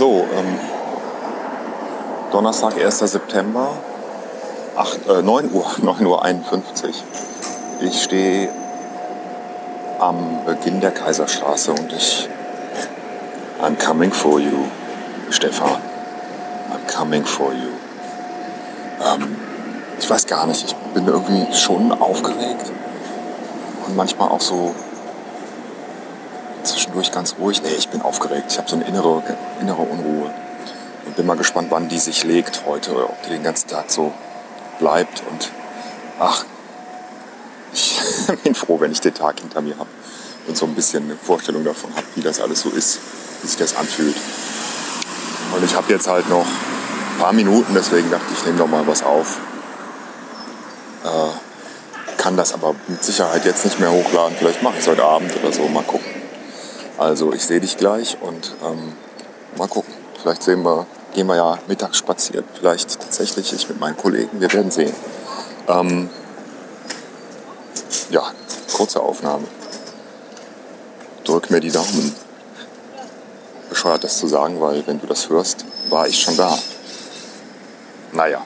So, ähm, Donnerstag, 1. September, 8, äh, 9 Uhr, 9 Uhr 51. Ich stehe am Beginn der Kaiserstraße und ich I'm coming for you, Stefan. I'm coming for you. Ähm, ich weiß gar nicht, ich bin irgendwie schon aufgeregt und manchmal auch so zwischendurch ganz ruhig. Nee, ich bin aufgeregt. Ich habe so eine innere, innere Unruhe. Und bin mal gespannt, wann die sich legt heute, oder ob die den ganzen Tag so bleibt. Und ach, ich bin froh, wenn ich den Tag hinter mir habe und so ein bisschen eine Vorstellung davon habe, wie das alles so ist, wie sich das anfühlt. Und ich habe jetzt halt noch ein paar Minuten, deswegen dachte ich, ich nehme doch mal was auf. Äh, kann das aber mit Sicherheit jetzt nicht mehr hochladen. Vielleicht mache ich es heute Abend oder so, mal gucken. Also ich sehe dich gleich und ähm, mal gucken. Vielleicht sehen wir, gehen wir ja mittags spazieren. Vielleicht tatsächlich ich mit meinen Kollegen. Wir werden sehen. Ähm, ja, kurze Aufnahme. Drück mir die Daumen. Bescheuert das zu sagen, weil wenn du das hörst, war ich schon da. Naja,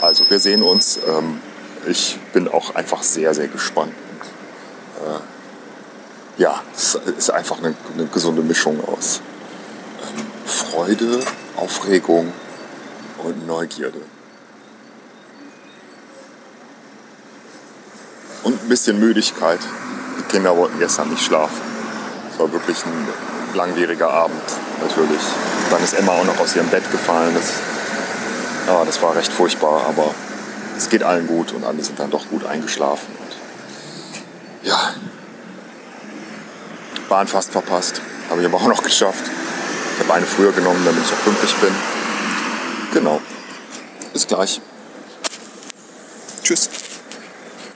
also wir sehen uns. Ähm, ich bin auch einfach sehr, sehr gespannt. Äh, ja, es ist einfach eine, eine gesunde Mischung aus ähm, Freude, Aufregung und Neugierde. Und ein bisschen Müdigkeit. Die Kinder wollten gestern nicht schlafen. Es war wirklich ein langwieriger Abend, natürlich. Dann ist Emma auch noch aus ihrem Bett gefallen. Das, ja, das war recht furchtbar, aber es geht allen gut und alle sind dann doch gut eingeschlafen. Und ja, Bahn fast verpasst. Habe ich aber auch noch geschafft. Ich habe eine früher genommen, damit ich auch pünktlich bin. Genau. Bis gleich. Tschüss.